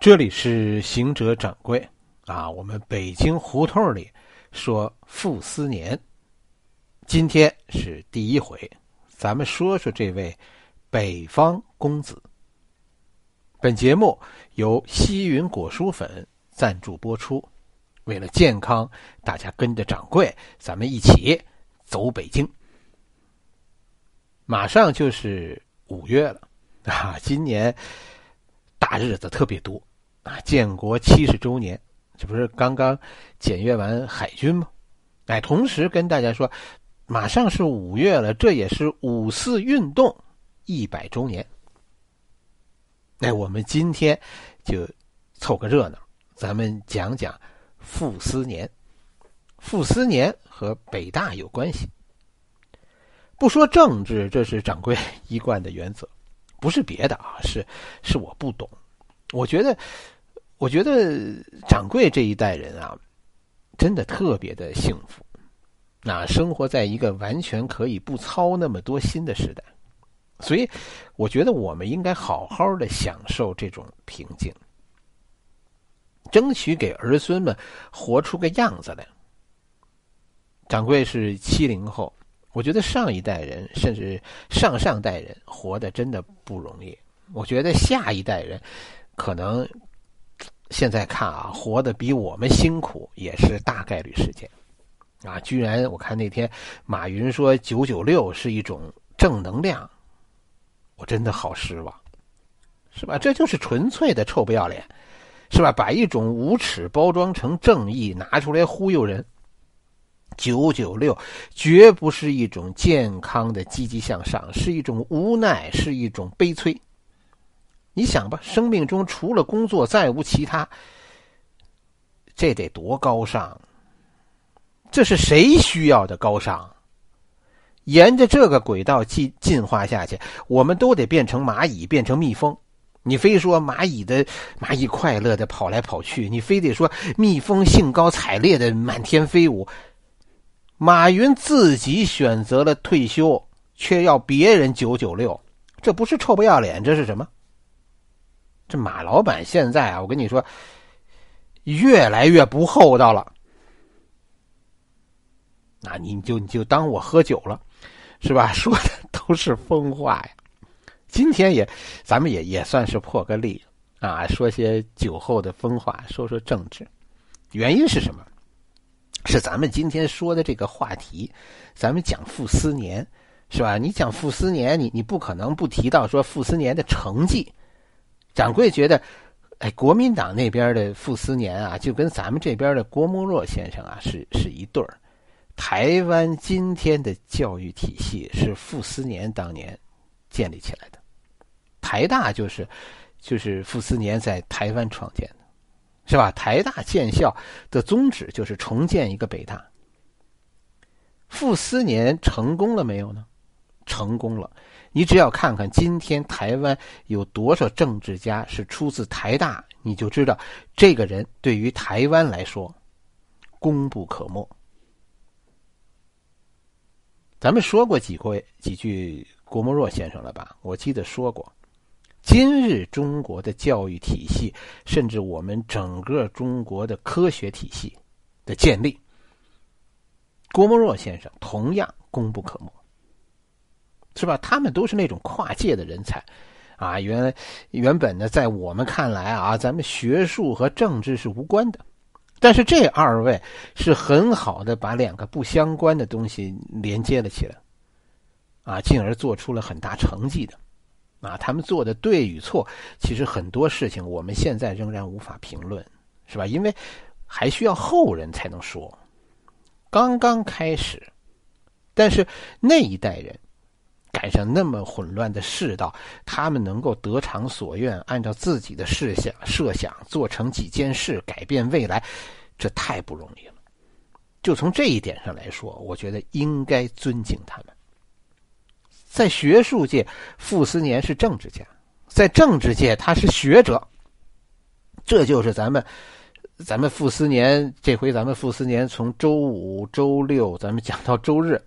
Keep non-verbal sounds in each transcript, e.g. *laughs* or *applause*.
这里是行者掌柜啊，我们北京胡同里说傅斯年，今天是第一回，咱们说说这位北方公子。本节目由西云果蔬粉赞助播出，为了健康，大家跟着掌柜，咱们一起走北京。马上就是五月了啊，今年大日子特别多。啊，建国七十周年，这不是刚刚检阅完海军吗？哎，同时跟大家说，马上是五月了，这也是五四运动一百周年。哎，我们今天就凑个热闹，咱们讲讲傅斯年。傅斯年和北大有关系。不说政治，这是掌柜 *laughs* 一贯的原则，不是别的啊，是是我不懂。我觉得，我觉得掌柜这一代人啊，真的特别的幸福，那生活在一个完全可以不操那么多心的时代，所以我觉得我们应该好好的享受这种平静，争取给儿孙们活出个样子来。掌柜是七零后，我觉得上一代人甚至上上代人活得真的不容易，我觉得下一代人。可能现在看啊，活得比我们辛苦也是大概率事件啊！居然我看那天马云说“九九六”是一种正能量，我真的好失望，是吧？这就是纯粹的臭不要脸，是吧？把一种无耻包装成正义，拿出来忽悠人。九九六绝不是一种健康的积极向上，是一种无奈，是一种悲催。你想吧，生命中除了工作再无其他，这得多高尚？这是谁需要的高尚？沿着这个轨道进进化下去，我们都得变成蚂蚁，变成蜜蜂。你非说蚂蚁的蚂蚁快乐的跑来跑去，你非得说蜜蜂兴高采烈的满天飞舞。马云自己选择了退休，却要别人九九六，这不是臭不要脸，这是什么？这马老板现在啊，我跟你说，越来越不厚道了。那你就你就当我喝酒了，是吧？*laughs* 说的都是疯话呀。今天也，咱们也也算是破个例啊，说些酒后的疯话，说说政治。原因是什么？是咱们今天说的这个话题，咱们讲傅斯年，是吧？你讲傅斯年，你你不可能不提到说傅斯年的成绩。掌柜觉得，哎，国民党那边的傅斯年啊，就跟咱们这边的郭沫若先生啊是是一对儿。台湾今天的教育体系是傅斯年当年建立起来的，台大就是就是傅斯年在台湾创建的，是吧？台大建校的宗旨就是重建一个北大。傅斯年成功了没有呢？成功了。你只要看看今天台湾有多少政治家是出自台大，你就知道这个人对于台湾来说功不可没。咱们说过几回几句郭沫若先生了吧？我记得说过，今日中国的教育体系，甚至我们整个中国的科学体系的建立，郭沫若先生同样功不可没。是吧？他们都是那种跨界的人才，啊，原原本呢，在我们看来啊，咱们学术和政治是无关的，但是这二位是很好的把两个不相关的东西连接了起来，啊，进而做出了很大成绩的，啊，他们做的对与错，其实很多事情我们现在仍然无法评论，是吧？因为还需要后人才能说，刚刚开始，但是那一代人。赶上那么混乱的世道，他们能够得偿所愿，按照自己的设想设想做成几件事，改变未来，这太不容易了。就从这一点上来说，我觉得应该尊敬他们。在学术界，傅斯年是政治家；在政治界，他是学者。这就是咱们，咱们傅斯年这回，咱们傅斯年从周五、周六，咱们讲到周日。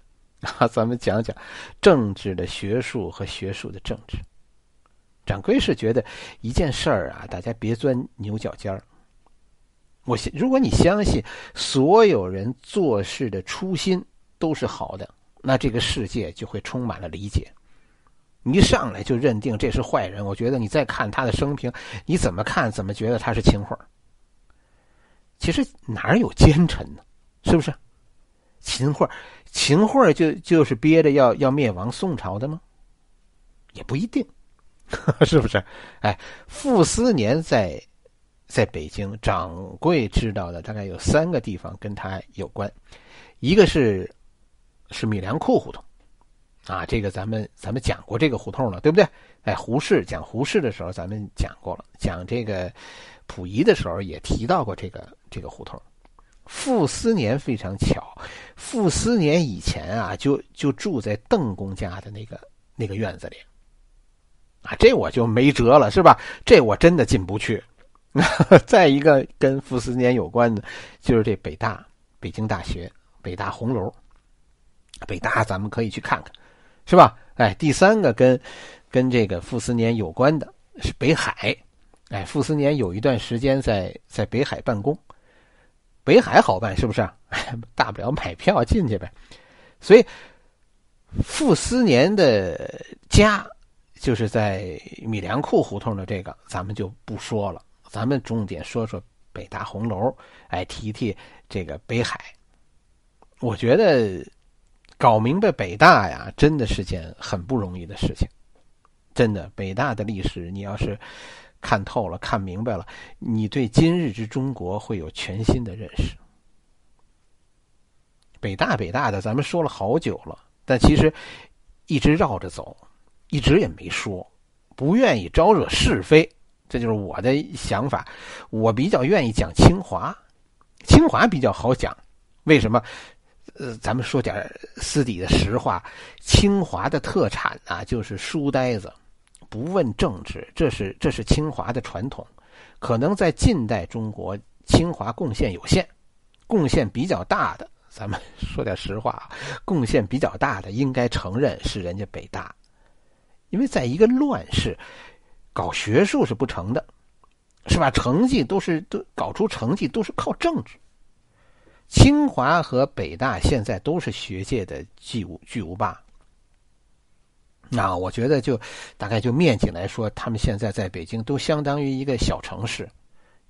*laughs* 啊，咱们讲讲政治的学术和学术的政治。掌柜是觉得一件事儿啊，大家别钻牛角尖儿。我如果你相信所有人做事的初心都是好的，那这个世界就会充满了理解。你一上来就认定这是坏人，我觉得你再看他的生平，你怎么看怎么觉得他是秦桧。其实哪有奸臣呢？是不是？秦桧，秦桧就就是憋着要要灭亡宋朝的吗？也不一定，*laughs* 是不是？哎，傅斯年在。在北京，掌柜知道的大概有三个地方跟他有关，一个是是米粮库胡同，啊，这个咱们咱们讲过这个胡同了，对不对？哎，胡适讲胡适的时候，咱们讲过了，讲这个溥仪的时候也提到过这个这个胡同。傅斯年非常巧，傅斯年以前啊就就住在邓公家的那个那个院子里，啊，这我就没辙了，是吧？这我真的进不去。*laughs* 再一个跟傅斯年有关的，就是这北大，北京大学北大红楼。北大咱们可以去看看，是吧？哎，第三个跟跟这个傅斯年有关的是北海。哎，傅斯年有一段时间在在北海办公，北海好办是不是？*laughs* 大不了买票进去呗。所以傅斯年的家就是在米粮库胡同的这个，咱们就不说了。咱们重点说说北大红楼，哎，提提这个北海。我觉得搞明白北大呀，真的是件很不容易的事情。真的，北大的历史，你要是看透了、看明白了，你对今日之中国会有全新的认识。北大，北大的，咱们说了好久了，但其实一直绕着走，一直也没说，不愿意招惹是非。这就是我的想法，我比较愿意讲清华，清华比较好讲，为什么？呃，咱们说点私底的实话，清华的特产啊，就是书呆子，不问政治，这是这是清华的传统。可能在近代中国，清华贡献有限，贡献比较大的，咱们说点实话，贡献比较大的，应该承认是人家北大，因为在一个乱世。搞学术是不成的，是吧？成绩都是都搞出成绩都是靠政治。清华和北大现在都是学界的巨无巨无霸。那我觉得就大概就面积来说，他们现在在北京都相当于一个小城市，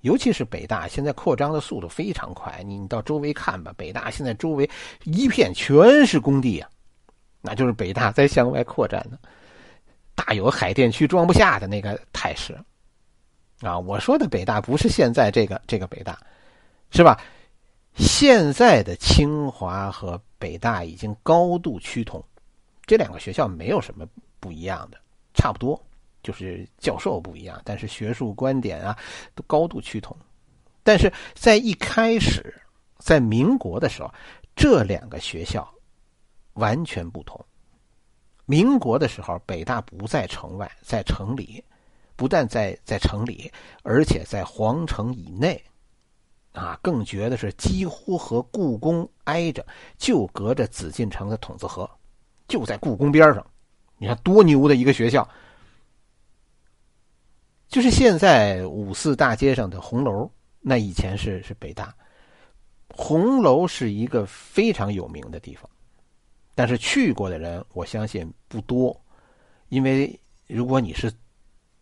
尤其是北大现在扩张的速度非常快。你到周围看吧，北大现在周围一片全是工地啊，那就是北大在向外扩展呢。大有海淀区装不下的那个态势，啊！我说的北大不是现在这个这个北大，是吧？现在的清华和北大已经高度趋同，这两个学校没有什么不一样的，差不多，就是教授不一样，但是学术观点啊都高度趋同。但是在一开始，在民国的时候，这两个学校完全不同。民国的时候，北大不在城外，在城里，不但在在城里，而且在皇城以内，啊，更绝的是几乎和故宫挨着，就隔着紫禁城的筒子河，就在故宫边上。你看多牛的一个学校，就是现在五四大街上的红楼，那以前是是北大，红楼是一个非常有名的地方。但是去过的人，我相信不多，因为如果你是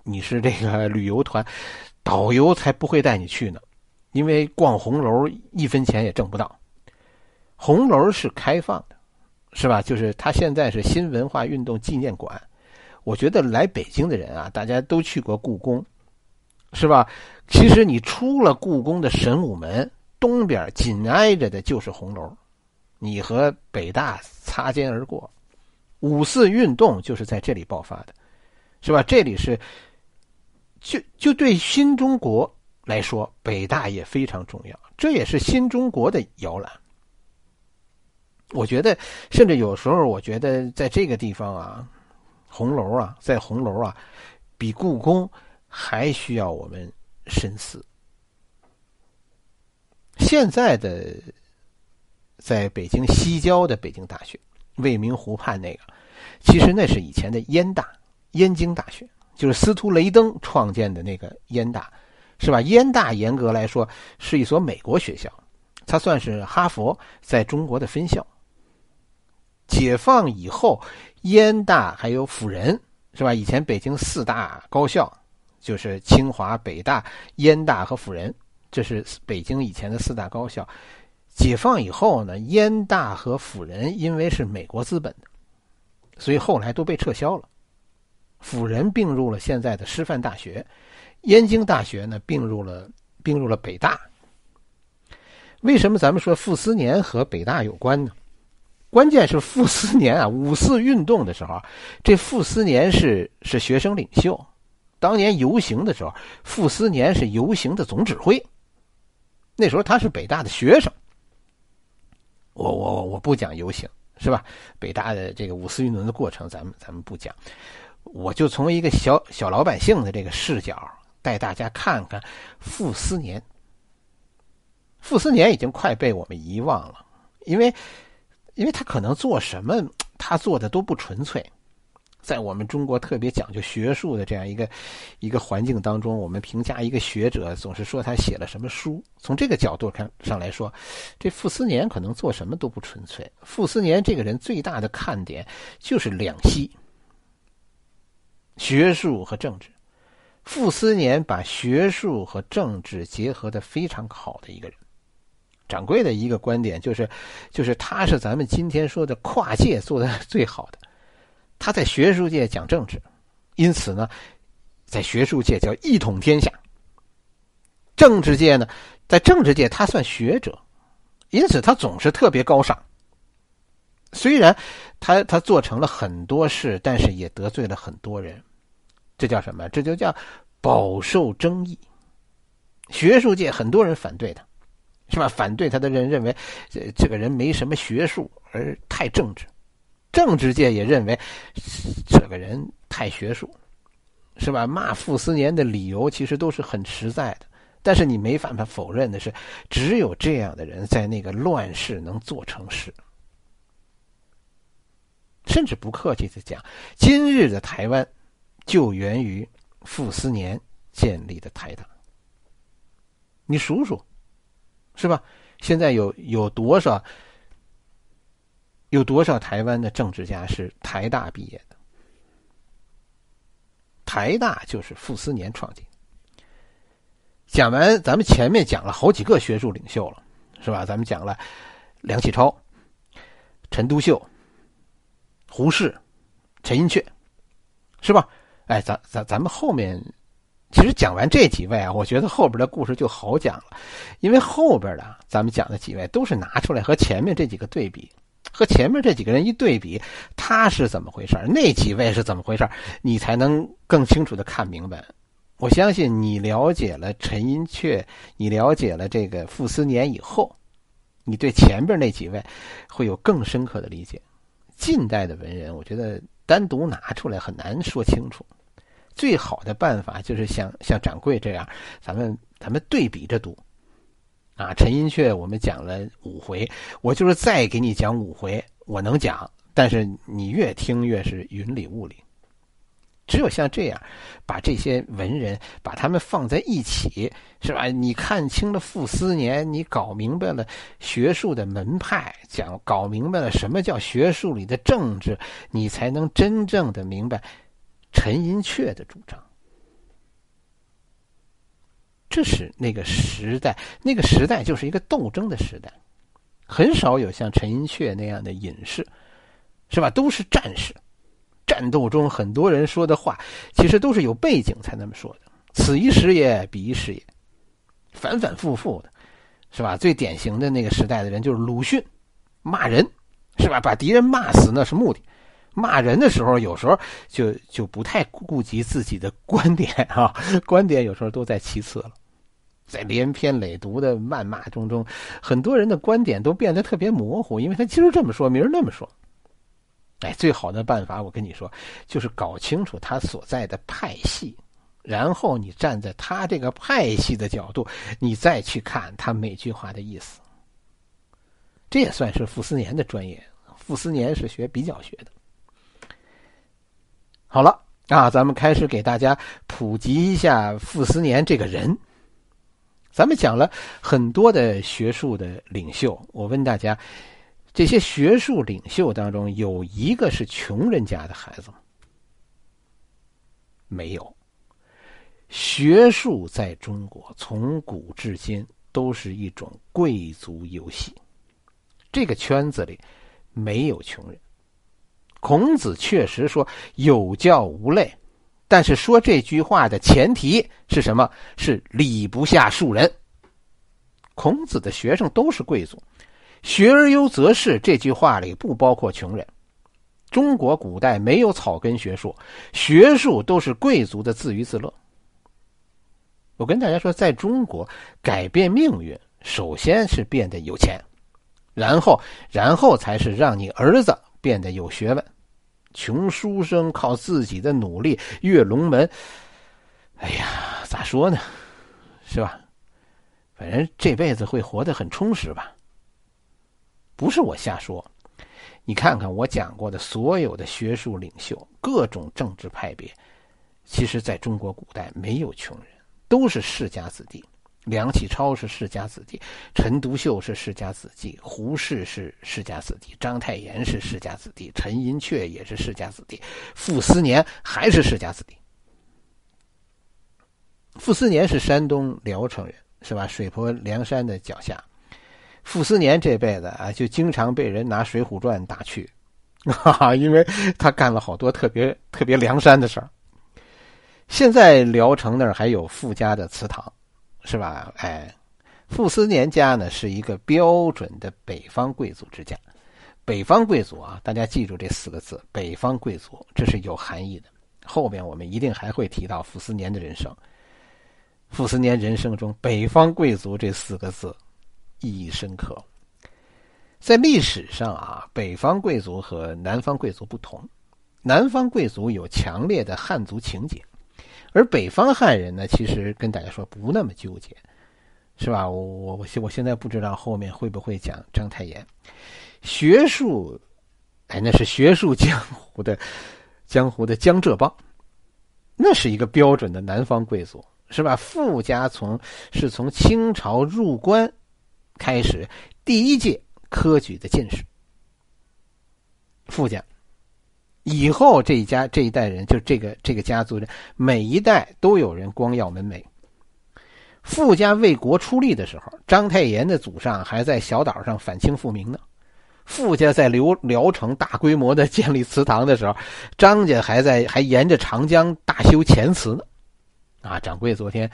你是这个旅游团，导游才不会带你去呢，因为逛红楼一分钱也挣不到。红楼是开放的，是吧？就是它现在是新文化运动纪念馆。我觉得来北京的人啊，大家都去过故宫，是吧？其实你出了故宫的神武门，东边紧挨着的就是红楼。你和北大擦肩而过，五四运动就是在这里爆发的，是吧？这里是，就就对新中国来说，北大也非常重要，这也是新中国的摇篮。我觉得，甚至有时候，我觉得在这个地方啊，红楼啊，在红楼啊，比故宫还需要我们深思。现在的。在北京西郊的北京大学，未名湖畔那个，其实那是以前的燕大，燕京大学，就是司徒雷登创建的那个燕大，是吧？燕大严格来说是一所美国学校，它算是哈佛在中国的分校。解放以后，燕大还有辅仁，是吧？以前北京四大高校就是清华、北大、燕大和辅仁，这是北京以前的四大高校。解放以后呢，燕大和辅仁因为是美国资本的，所以后来都被撤销了。辅仁并入了现在的师范大学，燕京大学呢并入了并入了北大。为什么咱们说傅斯年和北大有关呢？关键是傅斯年啊，*laughs* 五四运动的时候，这傅斯年是是学生领袖。当年游行的时候，傅斯年是游行的总指挥。那时候他是北大的学生。我我我不讲游行是吧？北大的这个五四运动的过程，咱们咱们不讲。我就从一个小小老百姓的这个视角带大家看看傅斯年。傅斯年已经快被我们遗忘了，因为因为他可能做什么，他做的都不纯粹。在我们中国特别讲究学术的这样一个一个环境当中，我们评价一个学者总是说他写了什么书。从这个角度看上来说，这傅斯年可能做什么都不纯粹。傅斯年这个人最大的看点就是两栖。学术和政治，傅斯年把学术和政治结合的非常好的一个人。掌柜的一个观点就是，就是他是咱们今天说的跨界做的最好的。他在学术界讲政治，因此呢，在学术界叫一统天下。政治界呢，在政治界他算学者，因此他总是特别高尚。虽然他他做成了很多事，但是也得罪了很多人。这叫什么？这就叫饱受争议。学术界很多人反对他，是吧？反对他的人认为，这这个人没什么学术，而太政治。政治界也认为，这个人太学术，是吧？骂傅斯年的理由其实都是很实在的。但是你没办法否认的是，只有这样的人在那个乱世能做成事。甚至不客气的讲，今日的台湾。就源于傅斯年建立的台大。你数数，是吧？现在有有多少有多少台湾的政治家是台大毕业的？台大就是傅斯年创建。讲完，咱们前面讲了好几个学术领袖了，是吧？咱们讲了梁启超、陈独秀、胡适、陈寅恪，是吧？哎，咱咱咱们后面，其实讲完这几位啊，我觉得后边的故事就好讲了，因为后边的咱们讲的几位都是拿出来和前面这几个对比，和前面这几个人一对比，他是怎么回事那几位是怎么回事你才能更清楚的看明白。我相信你了解了陈寅恪，你了解了这个傅斯年以后，你对前边那几位会有更深刻的理解。近代的文人，我觉得单独拿出来很难说清楚。最好的办法就是像像掌柜这样，咱们咱们对比着读，啊，陈寅恪我们讲了五回，我就是再给你讲五回，我能讲，但是你越听越是云里雾里。只有像这样，把这些文人把他们放在一起，是吧？你看清了傅斯年，你搞明白了学术的门派，讲搞明白了什么叫学术里的政治，你才能真正的明白。陈寅恪的主张，这是那个时代，那个时代就是一个斗争的时代，很少有像陈寅恪那样的隐士，是吧？都是战士，战斗中很多人说的话，其实都是有背景才那么说的。此一时也，彼一时也，反反复复的，是吧？最典型的那个时代的人就是鲁迅，骂人，是吧？把敌人骂死那是目的。骂人的时候，有时候就就不太顾及自己的观点啊，观点有时候都在其次了。在连篇累牍的谩骂中中，很多人的观点都变得特别模糊，因为他今儿这么说，明儿那么说。哎，最好的办法，我跟你说，就是搞清楚他所在的派系，然后你站在他这个派系的角度，你再去看他每句话的意思。这也算是傅斯年的专业。傅斯年是学比较学的。好了，啊，咱们开始给大家普及一下傅斯年这个人。咱们讲了很多的学术的领袖，我问大家，这些学术领袖当中有一个是穷人家的孩子吗？没有。学术在中国从古至今都是一种贵族游戏，这个圈子里没有穷人。孔子确实说有教无类，但是说这句话的前提是什么？是礼不下庶人。孔子的学生都是贵族，“学而优则仕”这句话里不包括穷人。中国古代没有草根学术，学术都是贵族的自娱自乐。我跟大家说，在中国改变命运，首先是变得有钱，然后，然后才是让你儿子变得有学问。穷书生靠自己的努力跃龙门，哎呀，咋说呢？是吧？反正这辈子会活得很充实吧？不是我瞎说，你看看我讲过的所有的学术领袖，各种政治派别，其实在中国古代没有穷人，都是世家子弟。梁启超是世家子弟，陈独秀是世家子弟，胡适是世家子弟，章太炎是世家子弟，陈寅恪也是世家子弟，傅斯年还是世家子弟。傅斯年是山东聊城人。是吧？水泊梁山的脚下，傅斯年这辈子啊，就经常被人拿《水浒传》打趣，哈哈，因为他干了好多特别特别梁山的事儿。现在聊城那儿还有傅家的祠堂，是吧？哎，傅斯年家呢是一个标准的北方贵族之家。北方贵族啊，大家记住这四个字：北方贵族，这是有含义的。后边我们一定还会提到傅斯年的人生。傅斯年人生中“北方贵族”这四个字意义深刻。在历史上啊，北方贵族和南方贵族不同，南方贵族有强烈的汉族情结，而北方汉人呢，其实跟大家说不那么纠结，是吧？我我我我现在不知道后面会不会讲章太炎，学术，哎，那是学术江湖的江湖的江浙帮，那是一个标准的南方贵族。是吧？傅家从是从清朝入关开始第一届科举的进士。傅家以后这一家这一代人，就这个这个家族人，每一代都有人光耀门楣。傅家为国出力的时候，章太炎的祖上还在小岛上反清复明呢。傅家在辽聊城大规模的建立祠堂的时候，张家还在还沿着长江大修钱祠呢。啊，掌柜昨天、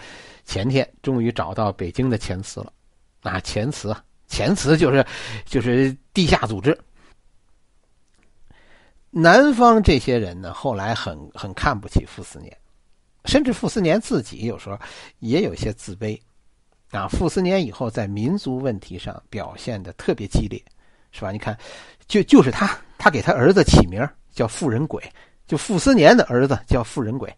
前天终于找到北京的钱祠了。啊，钱祠，钱祠就是就是地下组织。南方这些人呢，后来很很看不起傅斯年，甚至傅斯年自己有时候也有些自卑。啊，傅斯年以后在民族问题上表现的特别激烈，是吧？你看，就就是他，他给他儿子起名叫妇人鬼，就傅斯年的儿子叫妇人鬼。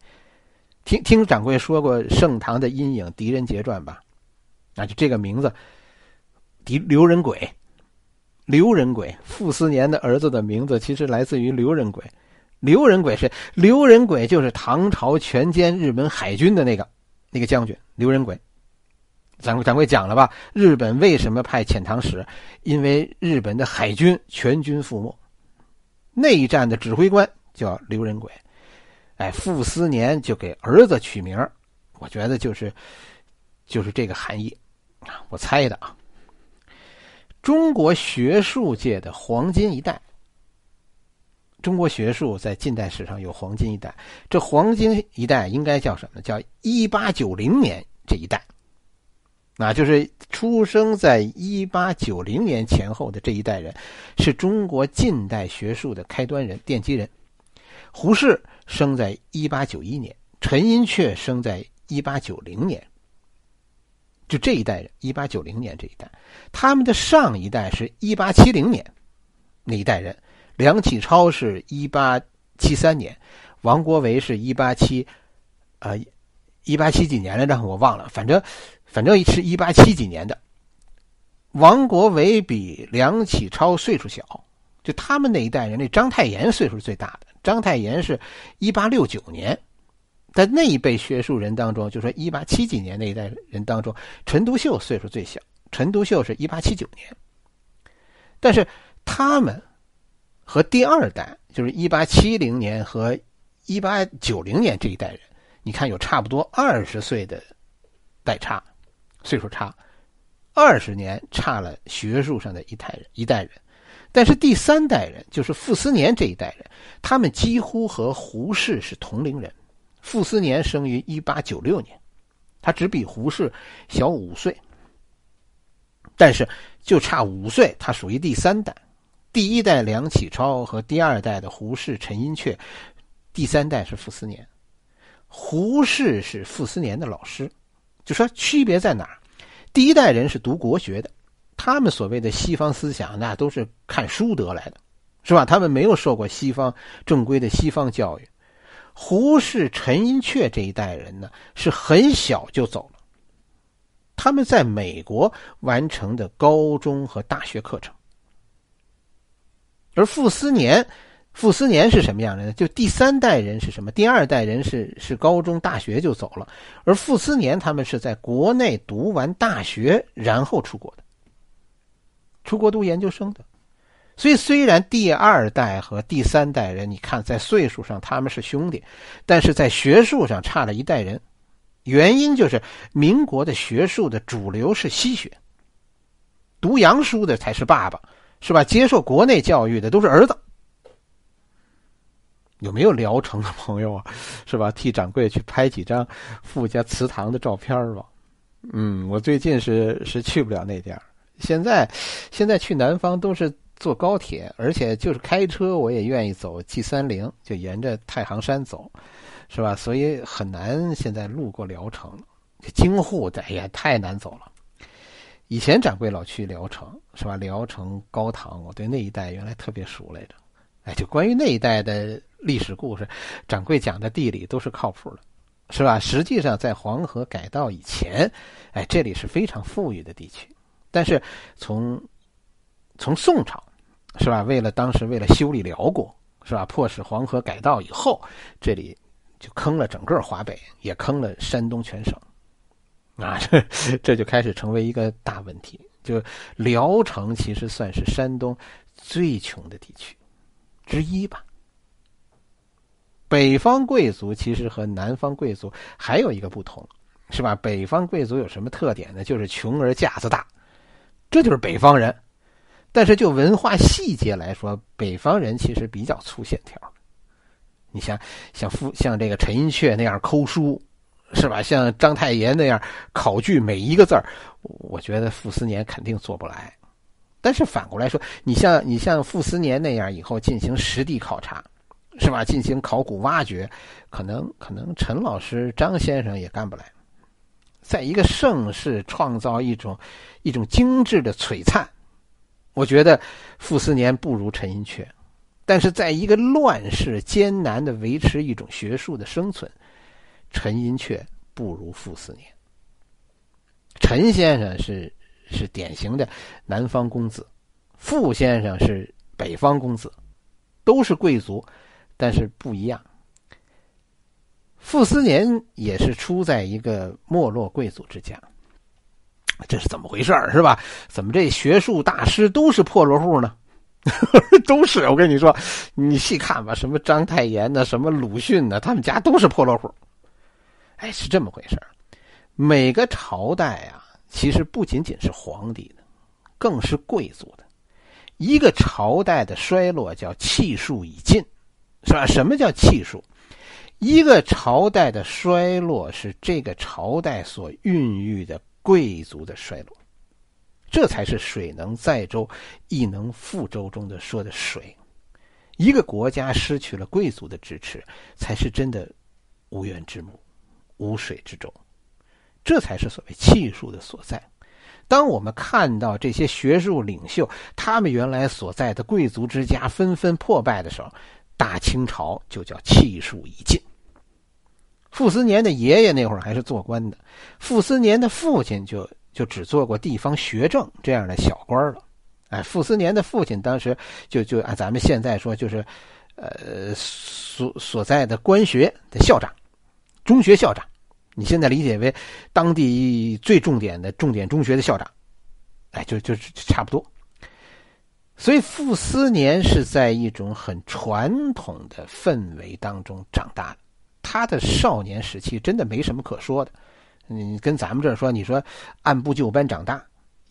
听听掌柜说过《盛唐的阴影·狄仁杰传》吧？那就这个名字，狄刘仁轨，刘仁轨，傅斯年的儿子的名字其实来自于刘仁轨。刘仁轨是刘仁轨，就是唐朝全歼日本海军的那个那个将军刘仁轨。咱掌柜讲了吧？日本为什么派遣唐使？因为日本的海军全军覆没，内战的指挥官叫刘仁轨。哎，傅斯年就给儿子取名我觉得就是，就是这个含义啊，我猜的啊。中国学术界的黄金一代，中国学术在近代史上有黄金一代，这黄金一代应该叫什么？叫一八九零年这一代，那就是出生在一八九零年前后的这一代人，是中国近代学术的开端人、奠基人。胡适生在一八九一年，陈寅恪生在一八九零年。就这一代人，一八九零年这一代，他们的上一代是一八七零年那一代人。梁启超是一八七三年，王国维是一八七，呃，一八七几年来着？我忘了，反正反正是一八七几年的。王国维比梁启超岁数小，就他们那一代人，那章太炎岁数最大的。章太炎是一八六九年，在那一辈学术人当中，就说一八七几年那一代人当中，陈独秀岁数最小。陈独秀是一八七九年，但是他们和第二代，就是一八七零年和一八九零年这一代人，你看有差不多二十岁的代差，岁数差，二十年差了学术上的一代人一代人。但是第三代人，就是傅斯年这一代人，他们几乎和胡适是同龄人。傅斯年生于一八九六年，他只比胡适小五岁。但是就差五岁，他属于第三代。第一代梁启超和第二代的胡适、陈寅恪，第三代是傅斯年。胡适是傅斯年的老师，就说区别在哪儿？第一代人是读国学的。他们所谓的西方思想，那都是看书得来的，是吧？他们没有受过西方正规的西方教育。胡适、陈寅恪这一代人呢，是很小就走了，他们在美国完成的高中和大学课程。而傅斯年，傅斯年是什么样的呢？就第三代人是什么？第二代人是是高中、大学就走了，而傅斯年他们是在国内读完大学，然后出国的。出国读研究生的，所以虽然第二代和第三代人，你看在岁数上他们是兄弟，但是在学术上差了一代人。原因就是民国的学术的主流是西学，读洋书的才是爸爸，是吧？接受国内教育的都是儿子。有没有聊城的朋友啊？是吧？替掌柜去拍几张傅家祠堂的照片吧。嗯，我最近是是去不了那地儿。现在，现在去南方都是坐高铁，而且就是开车，我也愿意走 G 三零，就沿着太行山走，是吧？所以很难现在路过聊城，京沪的哎呀太难走了。以前掌柜老去聊城，是吧？聊城、高唐，我对那一带原来特别熟来着。哎，就关于那一带的历史故事，掌柜讲的地理都是靠谱的，是吧？实际上在黄河改道以前，哎，这里是非常富裕的地区。但是从从宋朝是吧？为了当时为了修理辽国是吧？迫使黄河改道以后，这里就坑了整个华北，也坑了山东全省啊！*laughs* 这这就开始成为一个大问题。就聊城其实算是山东最穷的地区之一吧。北方贵族其实和南方贵族还有一个不同，是吧？北方贵族有什么特点呢？就是穷而架子大。这就是北方人，但是就文化细节来说，北方人其实比较粗线条。你像像傅像这个陈寅恪那样抠书，是吧？像章太炎那样考据每一个字儿，我觉得傅斯年肯定做不来。但是反过来说，你像你像傅斯年那样以后进行实地考察，是吧？进行考古挖掘，可能可能陈老师张先生也干不来。在一个盛世创造一种一种精致的璀璨，我觉得傅斯年不如陈寅恪；但是在一个乱世艰难的维持一种学术的生存，陈寅恪不如傅斯年。陈先生是是典型的南方公子，傅先生是北方公子，都是贵族，但是不一样。傅斯年也是出在一个没落贵族之家，这是怎么回事儿是吧？怎么这学术大师都是破落户呢？*laughs* 都是我跟你说，你细看吧，什么章太炎呢，什么鲁迅呢，他们家都是破落户。哎，是这么回事每个朝代啊，其实不仅仅是皇帝的，更是贵族的。一个朝代的衰落叫气数已尽，是吧？什么叫气数？一个朝代的衰落是这个朝代所孕育的贵族的衰落，这才是水能载舟，亦能覆舟中的说的水。一个国家失去了贵族的支持，才是真的无源之木，无水之舟。这才是所谓气数的所在。当我们看到这些学术领袖，他们原来所在的贵族之家纷纷破败的时候，大清朝就叫气数已尽。傅斯年的爷爷那会儿还是做官的，傅斯年的父亲就就只做过地方学政这样的小官了，哎，傅斯年的父亲当时就就按咱们现在说，就是呃所所在的官学的校长，中学校长。你现在理解为当地最重点的重点中学的校长，哎，就就差不多。所以傅斯年是在一种很传统的氛围当中长大的，他的少年时期真的没什么可说的。你跟咱们这儿说，你说按部就班长大，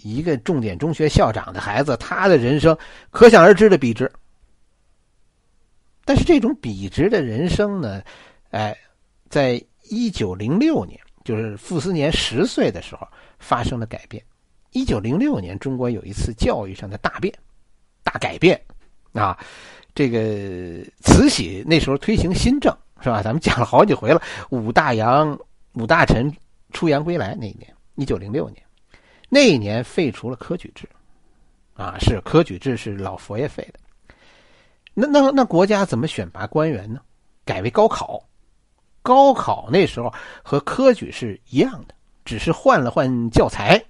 一个重点中学校长的孩子，他的人生可想而知的笔直。但是这种笔直的人生呢，哎，在。一九零六年，就是傅斯年十岁的时候发生了改变。一九零六年，中国有一次教育上的大变、大改变啊！这个慈禧那时候推行新政，是吧？咱们讲了好几回了。五大洋、五大臣出洋归来那一年，一九零六年，那一年废除了科举制，啊，是科举制是老佛爷废的。那那那国家怎么选拔官员呢？改为高考。高考那时候和科举是一样的，只是换了换教材，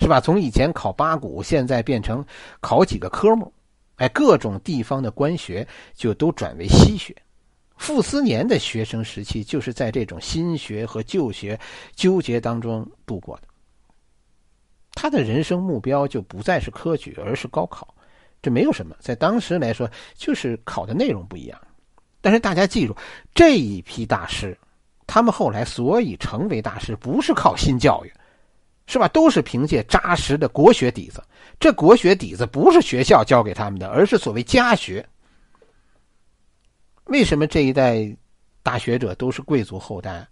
是吧？从以前考八股，现在变成考几个科目，哎，各种地方的官学就都转为西学。傅斯年的学生时期就是在这种新学和旧学纠结当中度过的。他的人生目标就不再是科举，而是高考。这没有什么，在当时来说，就是考的内容不一样。但是大家记住，这一批大师，他们后来所以成为大师，不是靠新教育，是吧？都是凭借扎实的国学底子。这国学底子不是学校教给他们的，而是所谓家学。为什么这一代大学者都是贵族后代，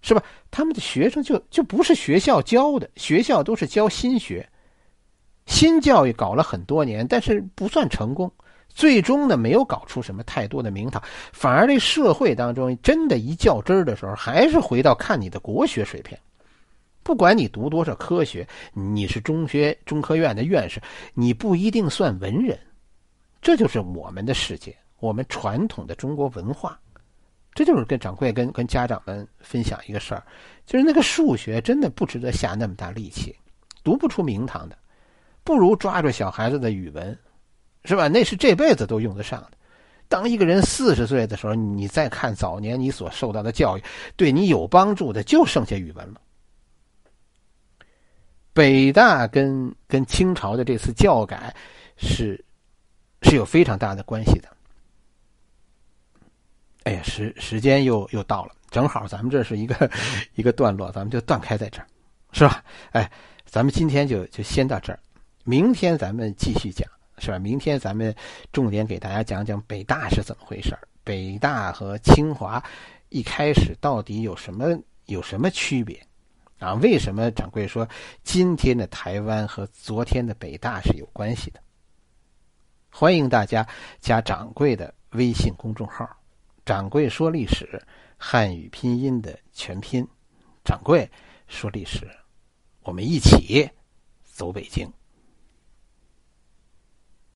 是吧？他们的学生就就不是学校教的，学校都是教新学，新教育搞了很多年，但是不算成功。最终呢，没有搞出什么太多的名堂，反而这社会当中真的一较真儿的时候，还是回到看你的国学水平。不管你读多少科学，你是中学、中科院的院士，你不一定算文人。这就是我们的世界，我们传统的中国文化。这就是跟掌柜、跟跟家长们分享一个事儿，就是那个数学真的不值得下那么大力气，读不出名堂的，不如抓住小孩子的语文。是吧？那是这辈子都用得上的。当一个人四十岁的时候，你再看早年你所受到的教育，对你有帮助的就剩下语文了。北大跟跟清朝的这次教改是是有非常大的关系的。哎呀，时时间又又到了，正好咱们这是一个 *laughs* 一个段落，咱们就断开在这儿，是吧？哎，咱们今天就就先到这儿，明天咱们继续讲。是吧？明天咱们重点给大家讲讲北大是怎么回事北大和清华一开始到底有什么有什么区别？啊，为什么掌柜说今天的台湾和昨天的北大是有关系的？欢迎大家加掌柜的微信公众号“掌柜说历史”汉语拼音的全拼“掌柜说历史”，我们一起走北京。